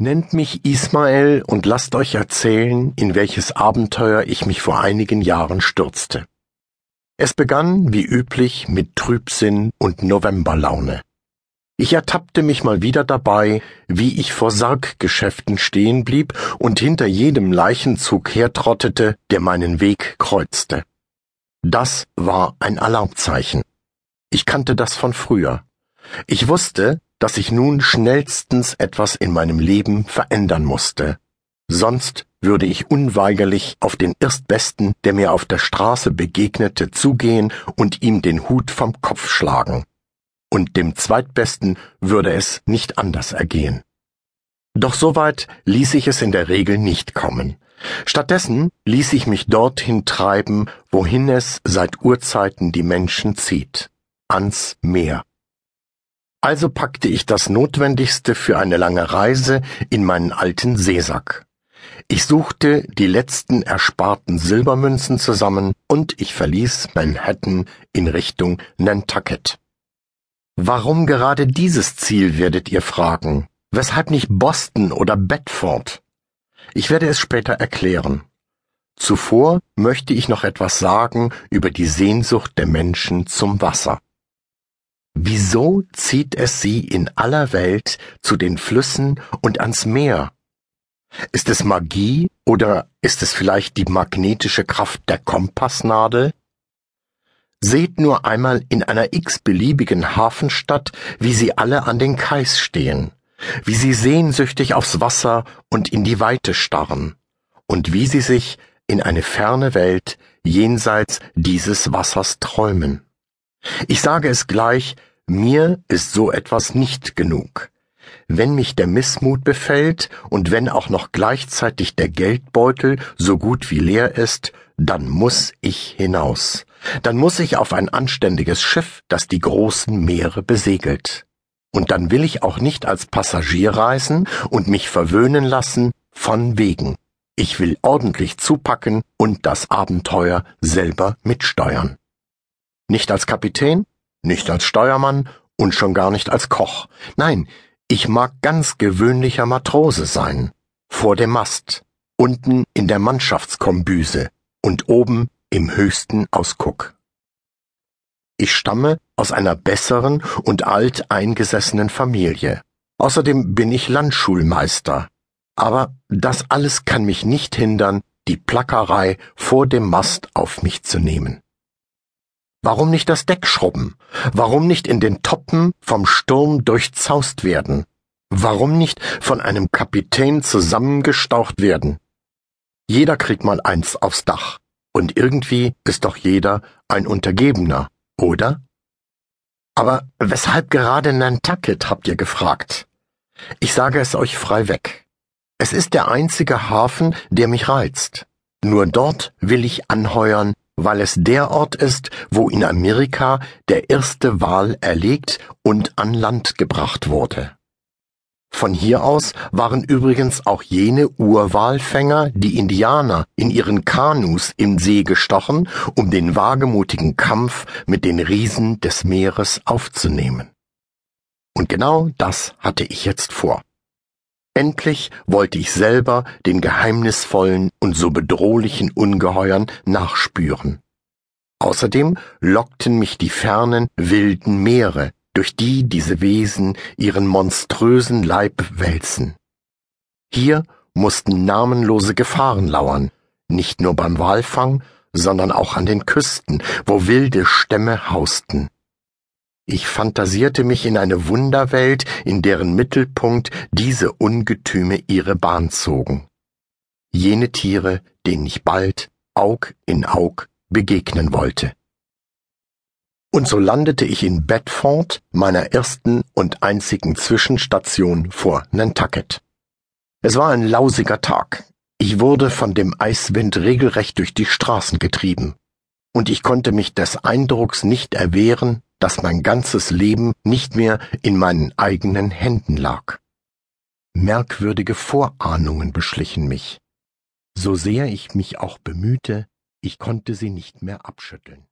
Nennt mich Ismael und lasst euch erzählen, in welches Abenteuer ich mich vor einigen Jahren stürzte. Es begann, wie üblich, mit Trübsinn und Novemberlaune. Ich ertappte mich mal wieder dabei, wie ich vor Sarggeschäften stehen blieb und hinter jedem Leichenzug hertrottete, der meinen Weg kreuzte. Das war ein Alarmzeichen. Ich kannte das von früher. Ich wusste, dass ich nun schnellstens etwas in meinem Leben verändern musste. Sonst würde ich unweigerlich auf den Erstbesten, der mir auf der Straße begegnete, zugehen und ihm den Hut vom Kopf schlagen. Und dem Zweitbesten würde es nicht anders ergehen. Doch soweit ließ ich es in der Regel nicht kommen. Stattdessen ließ ich mich dorthin treiben, wohin es seit Urzeiten die Menschen zieht, ans Meer. Also packte ich das Notwendigste für eine lange Reise in meinen alten Seesack. Ich suchte die letzten ersparten Silbermünzen zusammen und ich verließ Manhattan in Richtung Nantucket. Warum gerade dieses Ziel, werdet ihr fragen? Weshalb nicht Boston oder Bedford? Ich werde es später erklären. Zuvor möchte ich noch etwas sagen über die Sehnsucht der Menschen zum Wasser. Wieso zieht es sie in aller Welt zu den Flüssen und ans Meer? Ist es Magie oder ist es vielleicht die magnetische Kraft der Kompassnadel? Seht nur einmal in einer x-beliebigen Hafenstadt, wie sie alle an den Kais stehen, wie sie sehnsüchtig aufs Wasser und in die Weite starren, und wie sie sich in eine ferne Welt jenseits dieses Wassers träumen. Ich sage es gleich, mir ist so etwas nicht genug. Wenn mich der Missmut befällt und wenn auch noch gleichzeitig der Geldbeutel so gut wie leer ist, dann muss ich hinaus. Dann muss ich auf ein anständiges Schiff, das die großen Meere besegelt. Und dann will ich auch nicht als Passagier reisen und mich verwöhnen lassen von wegen. Ich will ordentlich zupacken und das Abenteuer selber mitsteuern. Nicht als Kapitän, nicht als Steuermann und schon gar nicht als Koch. Nein, ich mag ganz gewöhnlicher Matrose sein. Vor dem Mast, unten in der Mannschaftskombüse und oben im höchsten Ausguck. Ich stamme aus einer besseren und alteingesessenen Familie. Außerdem bin ich Landschulmeister. Aber das alles kann mich nicht hindern, die Plackerei vor dem Mast auf mich zu nehmen. Warum nicht das Deck schrubben? Warum nicht in den Toppen vom Sturm durchzaust werden? Warum nicht von einem Kapitän zusammengestaucht werden? Jeder kriegt mal eins aufs Dach. Und irgendwie ist doch jeder ein Untergebener, oder? Aber weshalb gerade Nantucket, habt ihr gefragt? Ich sage es euch frei weg. Es ist der einzige Hafen, der mich reizt. Nur dort will ich anheuern, weil es der Ort ist, wo in Amerika der erste Wal erlegt und an Land gebracht wurde. Von hier aus waren übrigens auch jene Urwalfänger, die Indianer, in ihren Kanus im See gestochen, um den wagemutigen Kampf mit den Riesen des Meeres aufzunehmen. Und genau das hatte ich jetzt vor. Endlich wollte ich selber den geheimnisvollen und so bedrohlichen Ungeheuern nachspüren. Außerdem lockten mich die fernen, wilden Meere, durch die diese Wesen ihren monströsen Leib wälzen. Hier mussten namenlose Gefahren lauern, nicht nur beim Walfang, sondern auch an den Küsten, wo wilde Stämme hausten. Ich fantasierte mich in eine Wunderwelt, in deren Mittelpunkt diese Ungetüme ihre Bahn zogen. Jene Tiere, denen ich bald Aug in Aug begegnen wollte. Und so landete ich in Bedford, meiner ersten und einzigen Zwischenstation vor Nantucket. Es war ein lausiger Tag. Ich wurde von dem Eiswind regelrecht durch die Straßen getrieben. Und ich konnte mich des Eindrucks nicht erwehren, dass mein ganzes Leben nicht mehr in meinen eigenen Händen lag. Merkwürdige Vorahnungen beschlichen mich. So sehr ich mich auch bemühte, ich konnte sie nicht mehr abschütteln.